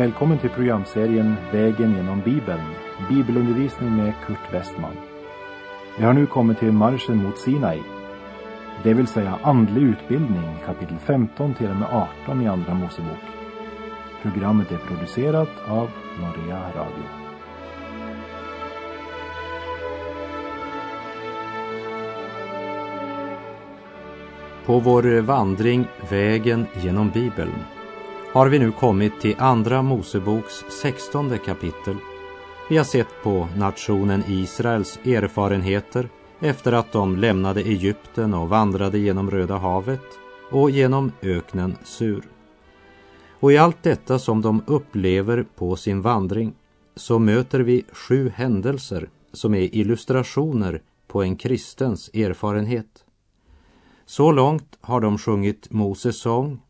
Välkommen till programserien Vägen genom Bibeln, bibelundervisning med Kurt Westman. Vi har nu kommit till marschen mot Sinai, det vill säga andlig utbildning, kapitel 15 till och med 18 i Andra Mosebok. Programmet är producerat av Norea Radio. På vår vandring Vägen genom Bibeln har vi nu kommit till Andra Moseboks sextonde kapitel. Vi har sett på nationen Israels erfarenheter efter att de lämnade Egypten och vandrade genom Röda havet och genom öknen Sur. Och i allt detta som de upplever på sin vandring så möter vi sju händelser som är illustrationer på en kristens erfarenhet. Så långt har de sjungit Moses sång,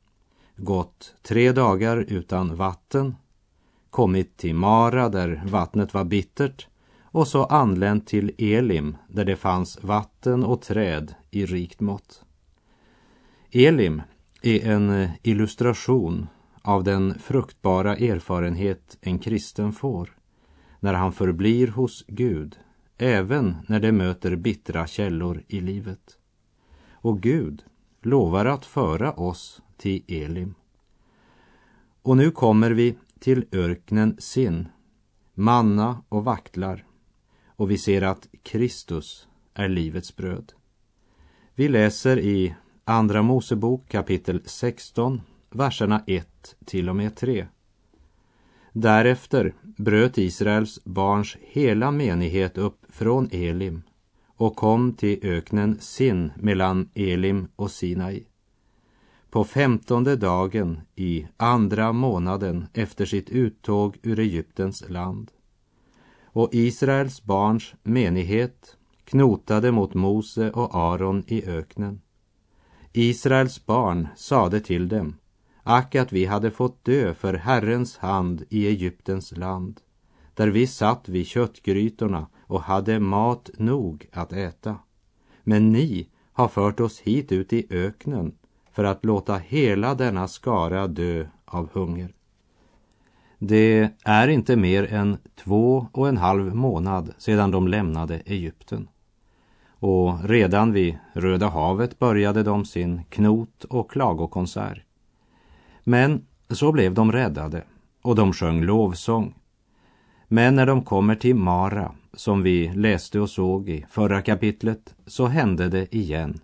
gått tre dagar utan vatten, kommit till Mara där vattnet var bittert och så anlänt till Elim där det fanns vatten och träd i rikt mått. Elim är en illustration av den fruktbara erfarenhet en kristen får när han förblir hos Gud, även när det möter bittra källor i livet. Och Gud lovar att föra oss till Elim. Och nu kommer vi till öknen Sin, manna och vaktlar, och vi ser att Kristus är livets bröd. Vi läser i Andra Mosebok kapitel 16, verserna 1 till och med 3. Därefter bröt Israels barns hela menighet upp från Elim och kom till öknen Sin mellan Elim och Sinai. På femtonde dagen i andra månaden efter sitt uttåg ur Egyptens land. Och Israels barns menighet knotade mot Mose och Aron i öknen. Israels barn sade till dem, ack att vi hade fått dö för Herrens hand i Egyptens land, där vi satt vid köttgrytorna och hade mat nog att äta. Men ni har fört oss hit ut i öknen för att låta hela denna skara dö av hunger. Det är inte mer än två och en halv månad sedan de lämnade Egypten. Och redan vid Röda havet började de sin knot och klagokonsert. Men så blev de räddade och de sjöng lovsång. Men när de kommer till Mara, som vi läste och såg i förra kapitlet, så hände det igen.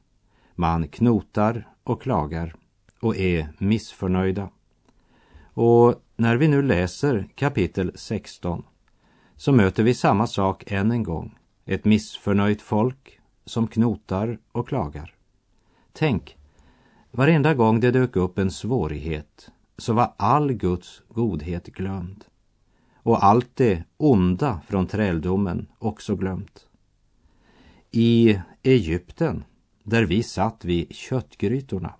Man knotar och klagar och är missförnöjda. Och när vi nu läser kapitel 16 så möter vi samma sak än en gång. Ett missförnöjt folk som knotar och klagar. Tänk, varenda gång det dök upp en svårighet så var all Guds godhet glömd och allt det onda från träldomen också glömt. I Egypten, där vi satt vid köttgrytorna,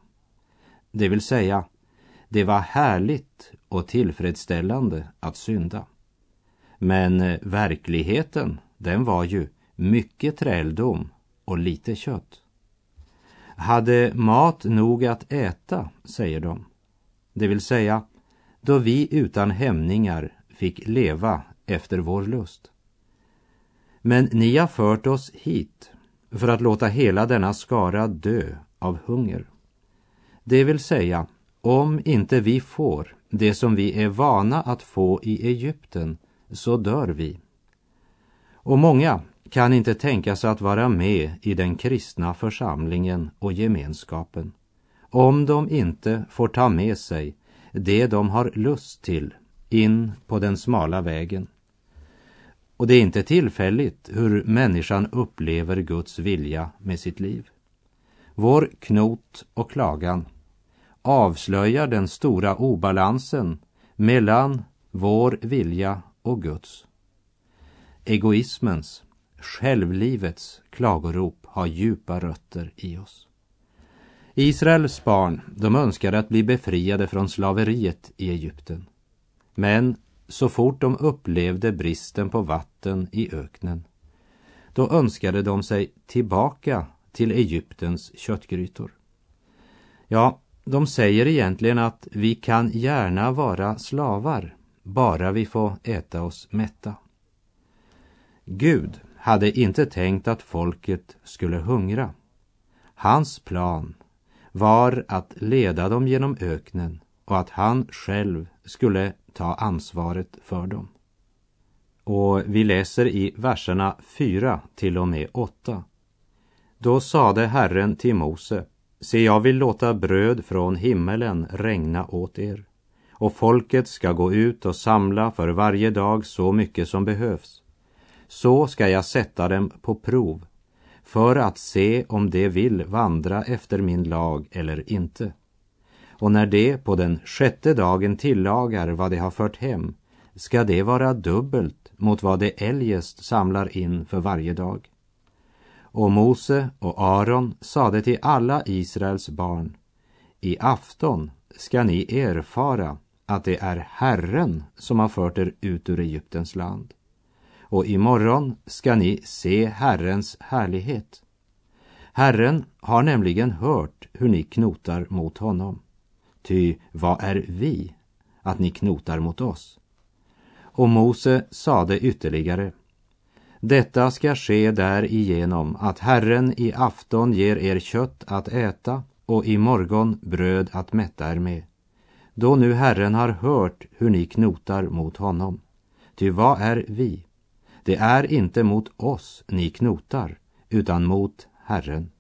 det vill säga, det var härligt och tillfredsställande att synda. Men eh, verkligheten, den var ju mycket träldom och lite kött. Hade mat nog att äta, säger de. Det vill säga, då vi utan hämningar fick leva efter vår lust. Men ni har fört oss hit för att låta hela denna skara dö av hunger. Det vill säga, om inte vi får det som vi är vana att få i Egypten, så dör vi. Och många kan inte tänka sig att vara med i den kristna församlingen och gemenskapen om de inte får ta med sig det de har lust till in på den smala vägen. Och det är inte tillfälligt hur människan upplever Guds vilja med sitt liv. Vår knot och klagan avslöjar den stora obalansen mellan vår vilja och Guds. Egoismens, självlivets klagorop har djupa rötter i oss. Israels barn, de önskade att bli befriade från slaveriet i Egypten. Men så fort de upplevde bristen på vatten i öknen, då önskade de sig tillbaka till Egyptens köttgrytor. Ja, de säger egentligen att vi kan gärna vara slavar, bara vi får äta oss mätta. Gud hade inte tänkt att folket skulle hungra. Hans plan var att leda dem genom öknen och att han själv skulle ta ansvaret för dem. Och vi läser i verserna 4 till och med 8. Då sade Herren till Mose, se jag vill låta bröd från himmelen regna åt er och folket ska gå ut och samla för varje dag så mycket som behövs. Så ska jag sätta dem på prov för att se om de vill vandra efter min lag eller inte. Och när de på den sjätte dagen tillagar vad de har fört hem ska det vara dubbelt mot vad de eljest samlar in för varje dag. Och Mose och Aron sade till alla Israels barn, i afton ska ni erfara att det är Herren som har fört er ut ur Egyptens land. Och imorgon ska ni se Herrens härlighet. Herren har nämligen hört hur ni knotar mot honom. Ty vad är vi att ni knotar mot oss? Och Mose sade ytterligare detta ska ske därigenom att Herren i afton ger er kött att äta och i morgon bröd att mätta er med. Då nu Herren har hört hur ni knotar mot honom. Ty vad är vi? Det är inte mot oss ni knotar, utan mot Herren.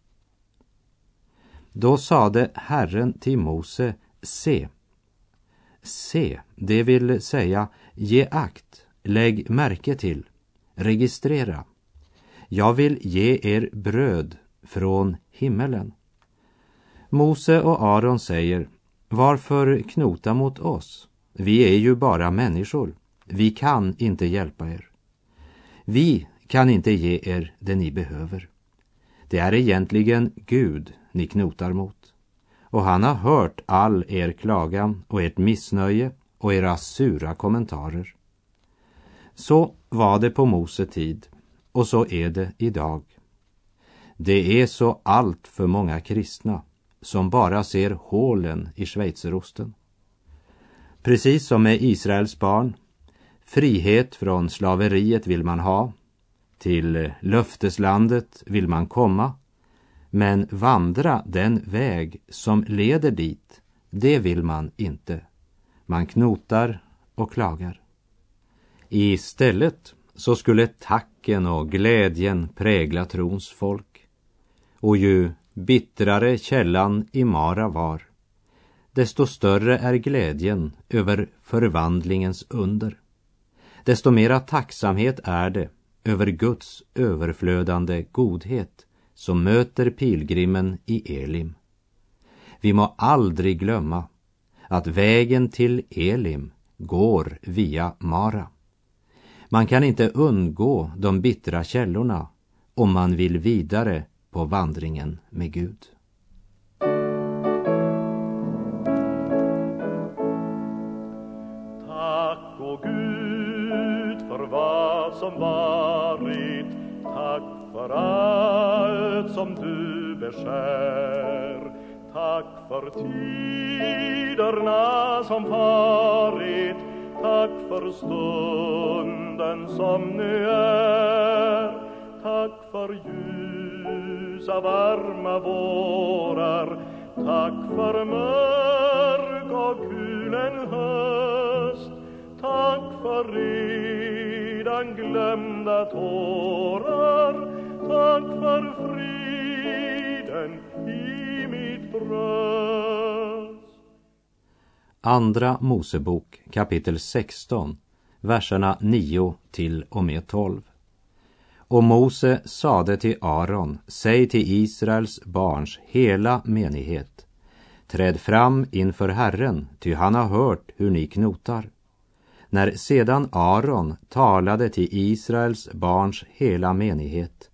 Då sade Herren till Mose, se. Se, det vill säga, ge akt, lägg märke till, registrera. Jag vill ge er bröd från himmelen. Mose och Aron säger, varför knota mot oss? Vi är ju bara människor. Vi kan inte hjälpa er. Vi kan inte ge er det ni behöver. Det är egentligen Gud ni knotar mot. Och han har hört all er klagan och ert missnöje och era sura kommentarer. Så var det på Mose tid och så är det idag. Det är så allt för många kristna som bara ser hålen i schweizerosten. Precis som med Israels barn, frihet från slaveriet vill man ha, till löfteslandet vill man komma, men vandra den väg som leder dit, det vill man inte. Man knotar och klagar. Istället så skulle tacken och glädjen prägla trons folk. Och ju bittrare källan i Mara var, desto större är glädjen över förvandlingens under. Desto mera tacksamhet är det över Guds överflödande godhet som möter pilgrimen i Elim. Vi må aldrig glömma att vägen till Elim går via Mara. Man kan inte undgå de bittra källorna om man vill vidare på vandringen med Gud. Tack och Gud för vad som varit Tack för allt som du beskär. Tack för tiderna som farit. Tack för stunden som nu är. Tack för ljusa varma vårar. Tack för mörk och kulen höst. Tack för redan glömda tårar. Tack för friden i mitt bröst Andra Mosebok kapitel 16, verserna 9 till och med 12. Och Mose sade till Aron, säg till Israels barns hela menighet, träd fram inför Herren, ty han har hört hur ni knotar. När sedan Aron talade till Israels barns hela menighet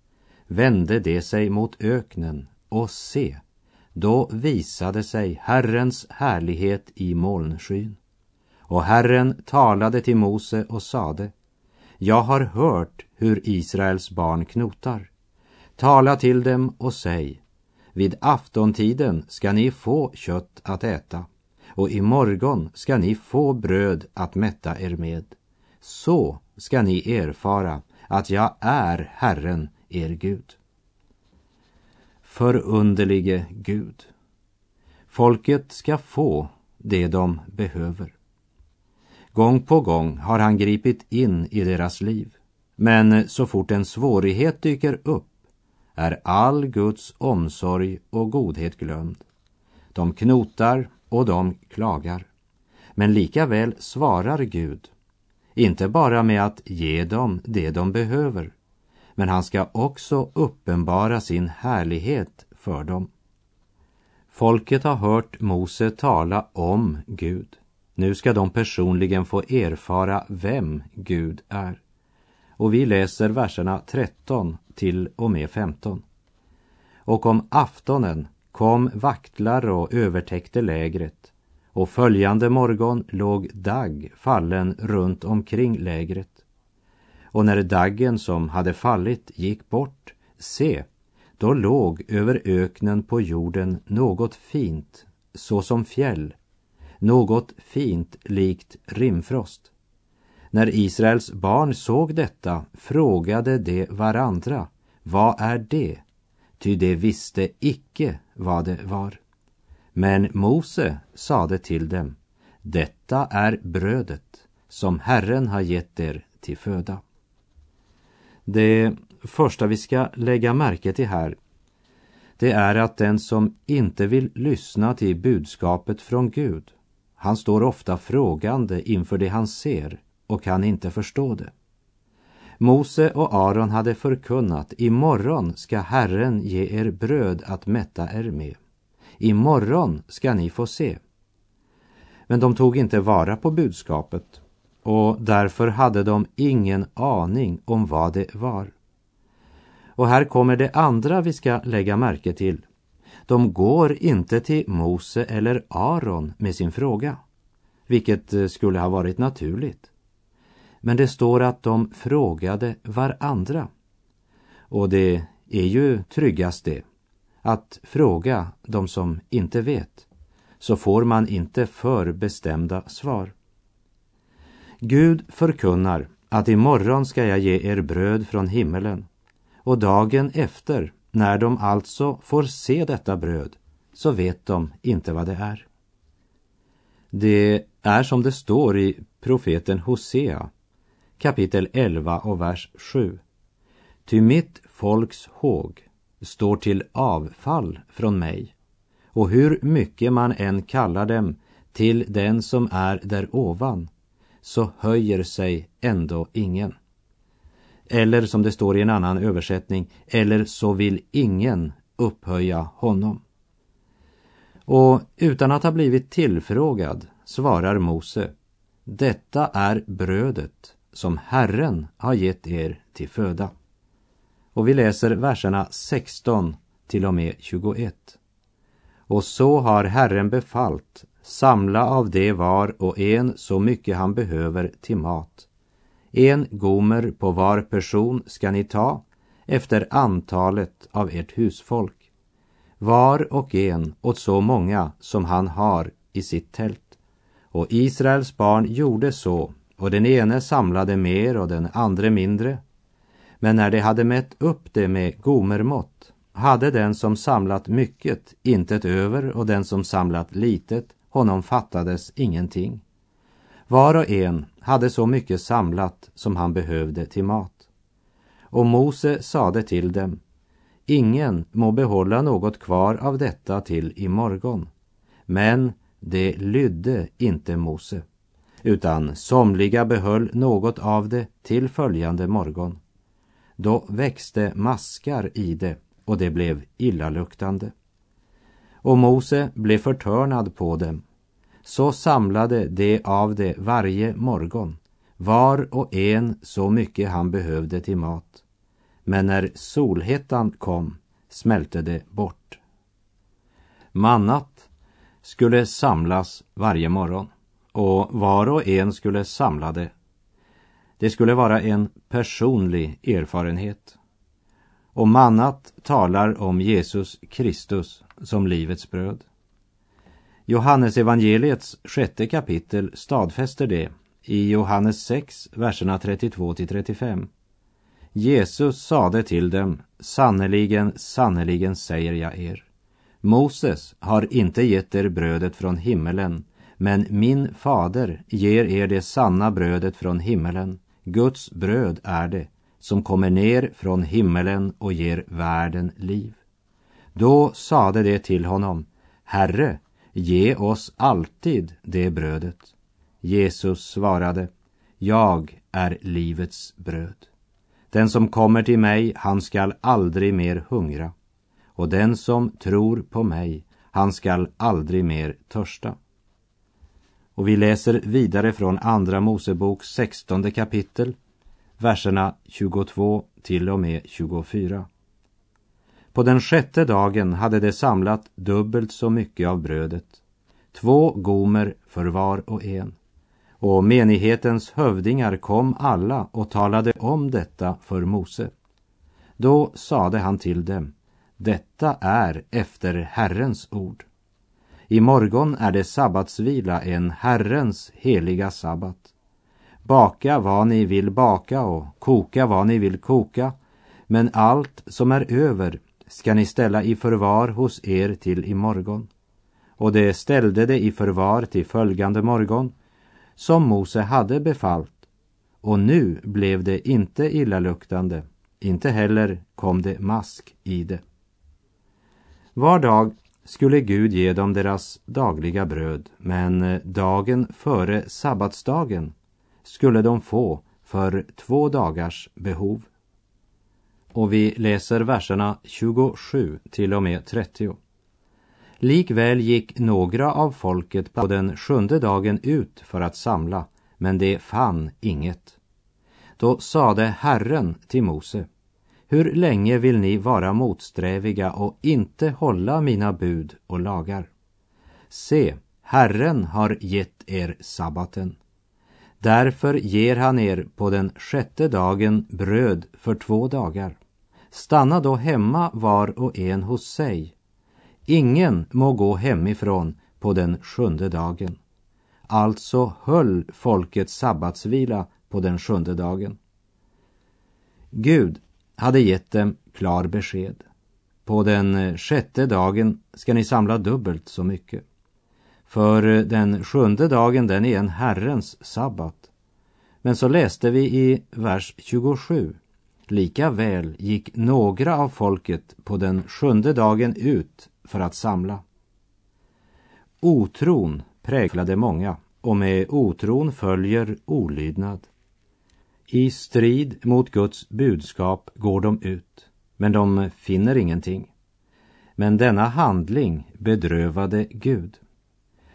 vände de sig mot öknen och se, då visade sig Herrens härlighet i molnskyn. Och Herren talade till Mose och sade, jag har hört hur Israels barn knotar. Tala till dem och säg, vid aftontiden ska ni få kött att äta, och i morgon ska ni få bröd att mätta er med. Så ska ni erfara att jag är Herren, er Gud. Förunderlige Gud. Folket ska få det de behöver. Gång på gång har han gripit in i deras liv. Men så fort en svårighet dyker upp är all Guds omsorg och godhet glömd. De knotar och de klagar. Men likaväl svarar Gud, inte bara med att ge dem det de behöver, men han ska också uppenbara sin härlighet för dem. Folket har hört Mose tala om Gud. Nu ska de personligen få erfara vem Gud är. Och vi läser verserna 13 till och med 15. Och om aftonen kom vaktlar och övertäckte lägret och följande morgon låg dagg fallen runt omkring lägret. Och när daggen som hade fallit gick bort, se, då låg över öknen på jorden något fint, såsom fjäll, något fint likt rimfrost. När Israels barn såg detta frågade de varandra, vad är det? Ty de visste icke vad det var. Men Mose sade till dem, detta är brödet som Herren har gett er till föda. Det första vi ska lägga märke till här, det är att den som inte vill lyssna till budskapet från Gud, han står ofta frågande inför det han ser och kan inte förstå det. Mose och Aron hade förkunnat, imorgon ska Herren ge er bröd att mätta er med. Imorgon ska ni få se. Men de tog inte vara på budskapet och därför hade de ingen aning om vad det var. Och här kommer det andra vi ska lägga märke till. De går inte till Mose eller Aron med sin fråga, vilket eh, skulle ha varit naturligt. Men det står att de frågade varandra. Och det är ju tryggast det, att fråga de som inte vet, så får man inte för bestämda svar. Gud förkunnar att imorgon ska jag ge er bröd från himmelen och dagen efter, när de alltså får se detta bröd, så vet de inte vad det är. Det är som det står i profeten Hosea kapitel 11 och vers 7. Ty mitt folks håg står till avfall från mig och hur mycket man än kallar dem till den som är där ovan så höjer sig ändå ingen. Eller som det står i en annan översättning, eller så vill ingen upphöja honom. Och utan att ha blivit tillfrågad svarar Mose, detta är brödet som Herren har gett er till föda. Och vi läser verserna 16 till och med 21. Och så har Herren befallt, samla av det var och en så mycket han behöver till mat. En gomer på var person ska ni ta efter antalet av ert husfolk. Var och en åt så många som han har i sitt tält. Och Israels barn gjorde så och den ene samlade mer och den andra mindre. Men när de hade mätt upp det med gomermått hade den som samlat mycket intet över och den som samlat litet, honom fattades ingenting. Var och en hade så mycket samlat som han behövde till mat. Och Mose sade till dem, ingen må behålla något kvar av detta till imorgon. Men det lydde inte Mose utan somliga behöll något av det till följande morgon. Då växte maskar i det och det blev illaluktande. Och Mose blev förtörnad på dem. Så samlade de av det varje morgon, var och en så mycket han behövde till mat. Men när solhettan kom smälte det bort. Mannat skulle samlas varje morgon och var och en skulle samla det. Det skulle vara en personlig erfarenhet. Och mannat talar om Jesus Kristus som livets bröd. Johannes evangeliets sjätte kapitel stadfäster det i Johannes 6, verserna 32 till 35. Jesus sade till dem, sannerligen, sannerligen säger jag er. Moses har inte gett er brödet från himmelen, men min fader ger er det sanna brödet från himmelen. Guds bröd är det, som kommer ner från himmelen och ger världen liv. Då sade det till honom, Herre, ge oss alltid det brödet. Jesus svarade, jag är livets bröd. Den som kommer till mig, han skall aldrig mer hungra. Och den som tror på mig, han skall aldrig mer törsta. Och vi läser vidare från Andra Mosebok 16 kapitel, verserna 22 till och med 24. På den sjätte dagen hade de samlat dubbelt så mycket av brödet, två gomer för var och en. Och menighetens hövdingar kom alla och talade om detta för Mose. Då sade han till dem, detta är efter Herrens ord. I morgon är det sabbatsvila, en Herrens heliga sabbat. Baka vad ni vill baka och koka vad ni vill koka, men allt som är över ska ni ställa i förvar hos er till imorgon. Och det ställde det i förvar till följande morgon, som Mose hade befallt. Och nu blev det inte illaluktande, inte heller kom det mask i det. Var dag skulle Gud ge dem deras dagliga bröd, men eh, dagen före sabbatsdagen skulle de få för två dagars behov. Och vi läser verserna 27 till och med 30. Likväl gick några av folket på den sjunde dagen ut för att samla, men de fann inget. Då sade Herren till Mose, hur länge vill ni vara motsträviga och inte hålla mina bud och lagar? Se, Herren har gett er sabbaten. Därför ger han er på den sjätte dagen bröd för två dagar. Stanna då hemma var och en hos sig. Ingen må gå hemifrån på den sjunde dagen. Alltså höll folket sabbatsvila på den sjunde dagen. Gud hade gett dem klar besked. På den eh, sjätte dagen ska ni samla dubbelt så mycket. För eh, den sjunde dagen den är en Herrens sabbat. Men så läste vi i vers 27. Lika väl gick några av folket på den sjunde dagen ut för att samla. Otron präglade många och med otron följer olydnad. I strid mot Guds budskap går de ut, men de finner ingenting. Men denna handling bedrövade Gud.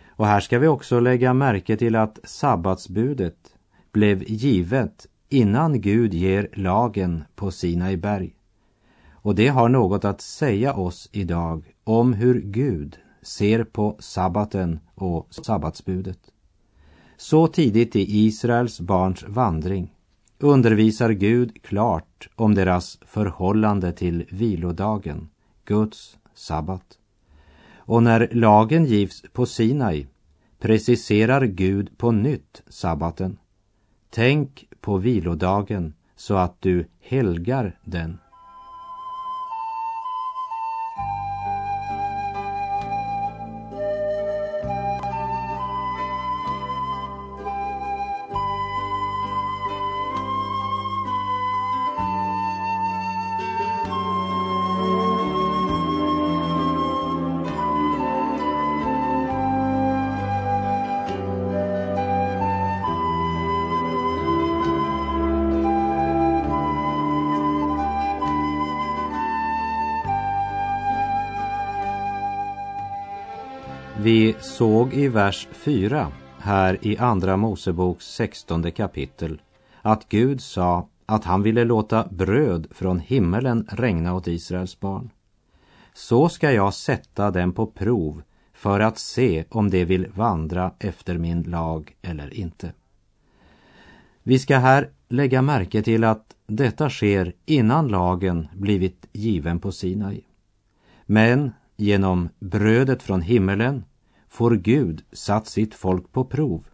Och här ska vi också lägga märke till att sabbatsbudet blev givet innan Gud ger lagen på Sinai berg. Och det har något att säga oss idag om hur Gud ser på sabbaten och sabbatsbudet. Så tidigt i Israels barns vandring undervisar Gud klart om deras förhållande till vilodagen, Guds sabbat. Och när lagen givs på Sinai preciserar Gud på nytt sabbaten. Tänk på vilodagen så att du helgar den. I vers 4 här i Andra Moseboks 16 kapitel att Gud sa att han ville låta bröd från himmelen regna åt Israels barn. Så ska jag sätta dem på prov för att se om de vill vandra efter min lag eller inte. Vi ska här lägga märke till att detta sker innan lagen blivit given på Sinai. Men genom brödet från himmelen får Gud satt sitt folk på prov.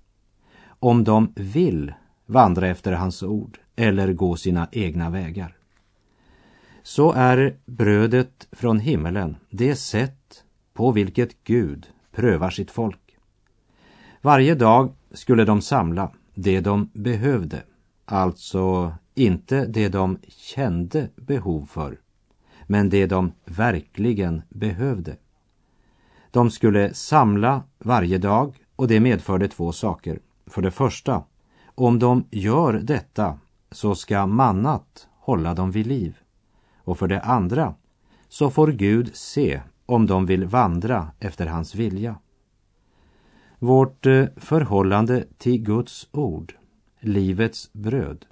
Om de vill vandra efter hans ord eller gå sina egna vägar. Så är brödet från himmelen det sätt på vilket Gud prövar sitt folk. Varje dag skulle de samla det de behövde, alltså inte det de kände behov för, men det de verkligen behövde. De skulle samla varje dag och det medförde två saker. För det första, om de gör detta så ska mannat hålla dem vid liv. Och för det andra så får Gud se om de vill vandra efter hans vilja. Vårt eh, förhållande till Guds ord, livets bröd,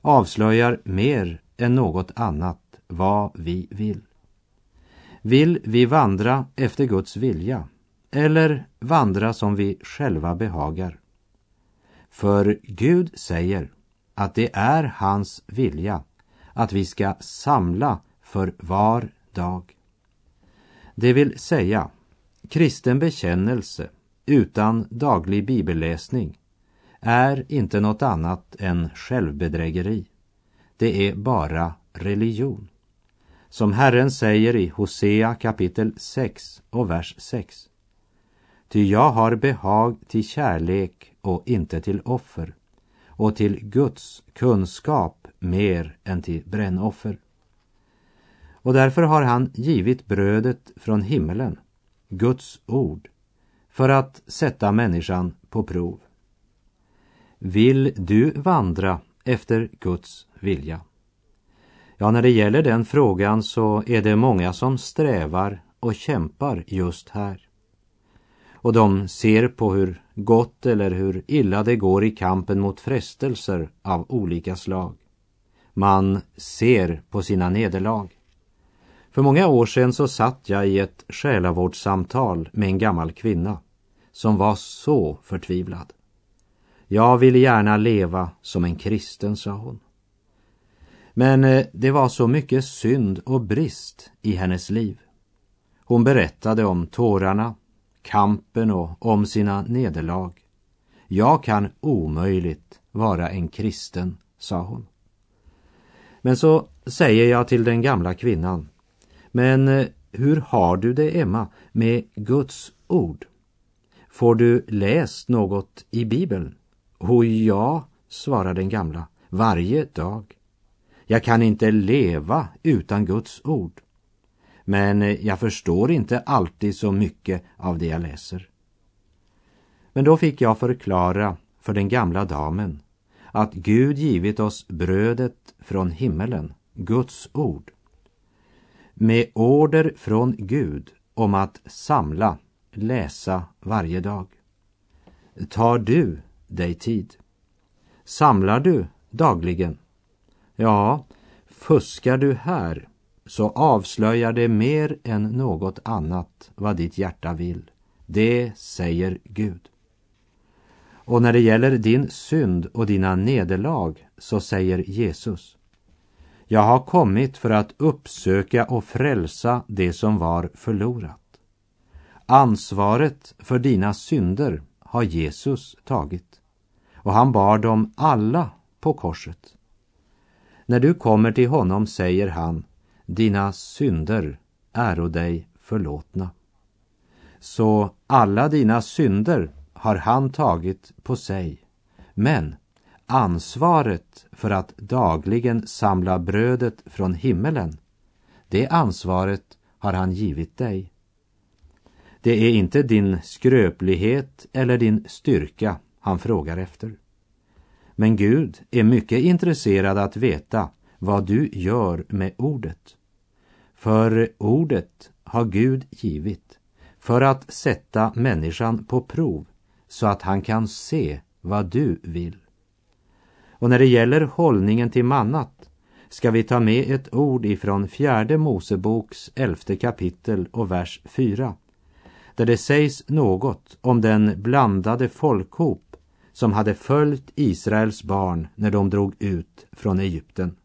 avslöjar mer än något annat vad vi vill. Vill vi vandra efter Guds vilja eller vandra som vi själva behagar? För Gud säger att det är hans vilja att vi ska samla för var dag. Det vill säga, kristen bekännelse utan daglig bibelläsning är inte något annat än självbedrägeri. Det är bara religion. Som Herren säger i Hosea kapitel 6 och vers 6. Ty jag har behag till kärlek och inte till offer och till Guds kunskap mer än till brännoffer. Och därför har han givit brödet från himmelen, Guds ord, för att sätta människan på prov. Vill du vandra efter Guds vilja? Ja, när det gäller den frågan så är det många som strävar och kämpar just här. Och de ser på hur gott eller hur illa det går i kampen mot frestelser av olika slag. Man ser på sina nederlag. För många år sedan så satt jag i ett själavårdssamtal med en gammal kvinna som var så förtvivlad. Jag vill gärna leva som en kristen, sa hon. Men eh, det var så mycket synd och brist i hennes liv. Hon berättade om tårarna, kampen och om sina nederlag. Jag kan omöjligt vara en kristen, sa hon. Men så säger jag till den gamla kvinnan, men eh, hur har du det, Emma, med Guds ord? Får du läst något i Bibeln? O ja, svarar den gamla, varje dag. Jag kan inte leva utan Guds ord. Men eh, jag förstår inte alltid så mycket av det jag läser. Men då fick jag förklara för den gamla damen att Gud givit oss brödet från himmelen, Guds ord. Med order från Gud om att samla, läsa varje dag. Tar du dig tid? Samlar du dagligen? Ja, fuskar du här så avslöjar det mer än något annat vad ditt hjärta vill. Det säger Gud. Och när det gäller din synd och dina nederlag så säger Jesus Jag har kommit för att uppsöka och frälsa det som var förlorat. Ansvaret för dina synder har Jesus tagit och han bar dem alla på korset. När du kommer till honom säger han, dina synder äro dig förlåtna. Så alla dina synder har han tagit på sig. Men ansvaret för att dagligen samla brödet från himmelen, det ansvaret har han givit dig. Det är inte din skröplighet eller din styrka han frågar efter. Men Gud är mycket intresserad att veta vad du gör med ordet. För ordet har Gud givit för att sätta människan på prov så att han kan se vad du vill. Och när det gäller hållningen till mannat ska vi ta med ett ord ifrån fjärde Moseboks elfte kapitel och vers 4 där det sägs något om den blandade folkhop som hade följt Israels barn när de drog ut från Egypten.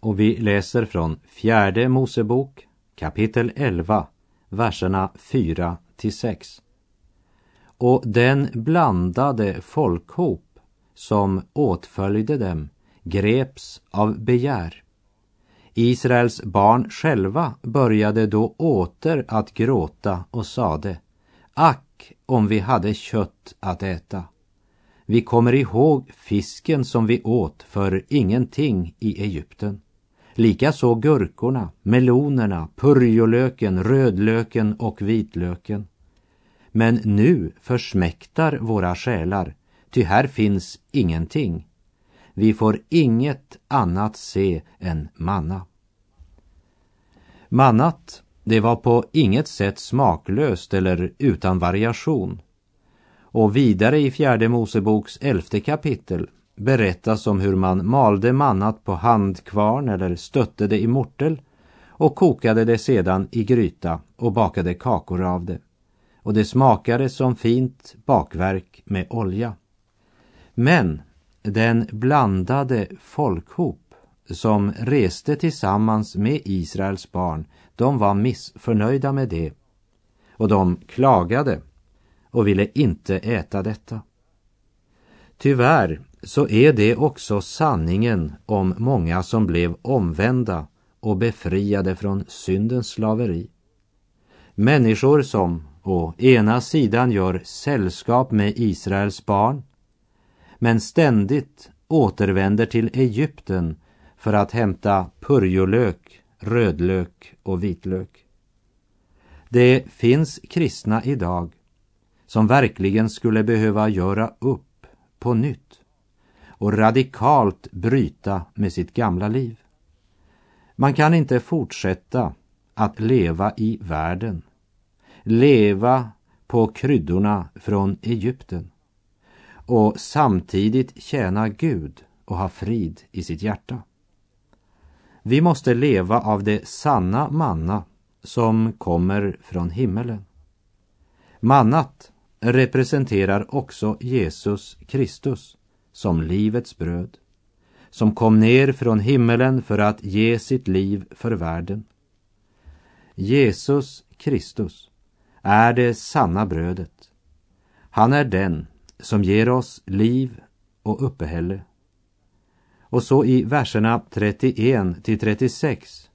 Och vi läser från fjärde Mosebok kapitel 11, verserna 4 till 6. och den blandade folkhop som åtföljde dem greps av begär. Israels barn själva började då åter att gråta och sade Ack om vi hade kött att äta. Vi kommer ihåg fisken som vi åt för ingenting i Egypten. Likaså gurkorna, melonerna, purjolöken, rödlöken och vitlöken. Men nu försmäktar våra själar, ty här finns ingenting. Vi får inget annat se än manna. Mannat, det var på inget sätt smaklöst eller utan variation. Och vidare i fjärde Moseboks elfte kapitel berättas om hur man malde mannat på handkvarn eller stötte det i mortel och kokade det sedan i gryta och bakade kakor av det. Och det smakade som fint bakverk med olja. Men den blandade folkhop som reste tillsammans med Israels barn, de var missförnöjda med det. Och de klagade och ville inte äta detta. Tyvärr så är det också sanningen om många som blev omvända och befriade från syndens slaveri. Människor som å ena sidan gör sällskap med Israels barn men ständigt återvänder till Egypten för att hämta purjolök, rödlök och vitlök. Det finns kristna idag som verkligen skulle behöva göra upp på nytt och radikalt bryta med sitt gamla liv. Man kan inte fortsätta att leva i världen, leva på kryddorna från Egypten och samtidigt tjäna Gud och ha frid i sitt hjärta. Vi måste leva av det sanna manna som kommer från himmelen. Mannat representerar också Jesus Kristus som livets bröd, som kom ner från himmelen för att ge sitt liv för världen. Jesus Kristus är det sanna brödet. Han är den som ger oss liv och uppehälle. Och så i verserna 31 till 36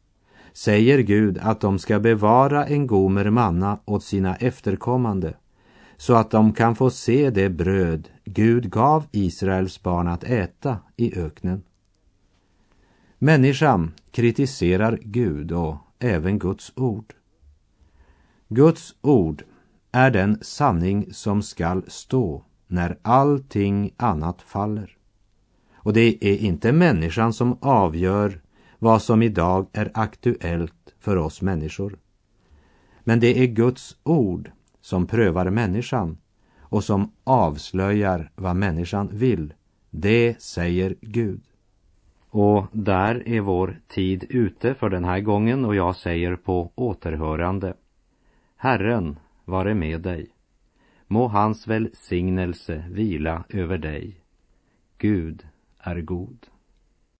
säger Gud att de ska bevara en gomer manna åt sina efterkommande så att de kan få se det bröd Gud gav Israels barn att äta i öknen. Människan kritiserar Gud och även Guds ord. Guds ord är den sanning som skall stå när allting annat faller. Och det är inte människan som avgör vad som idag är aktuellt för oss människor. Men det är Guds ord som prövar människan och som avslöjar vad människan vill. Det säger Gud. Och där är vår tid ute för den här gången och jag säger på återhörande. Herren vare med dig. Må hans välsignelse vila över dig. Gud är god.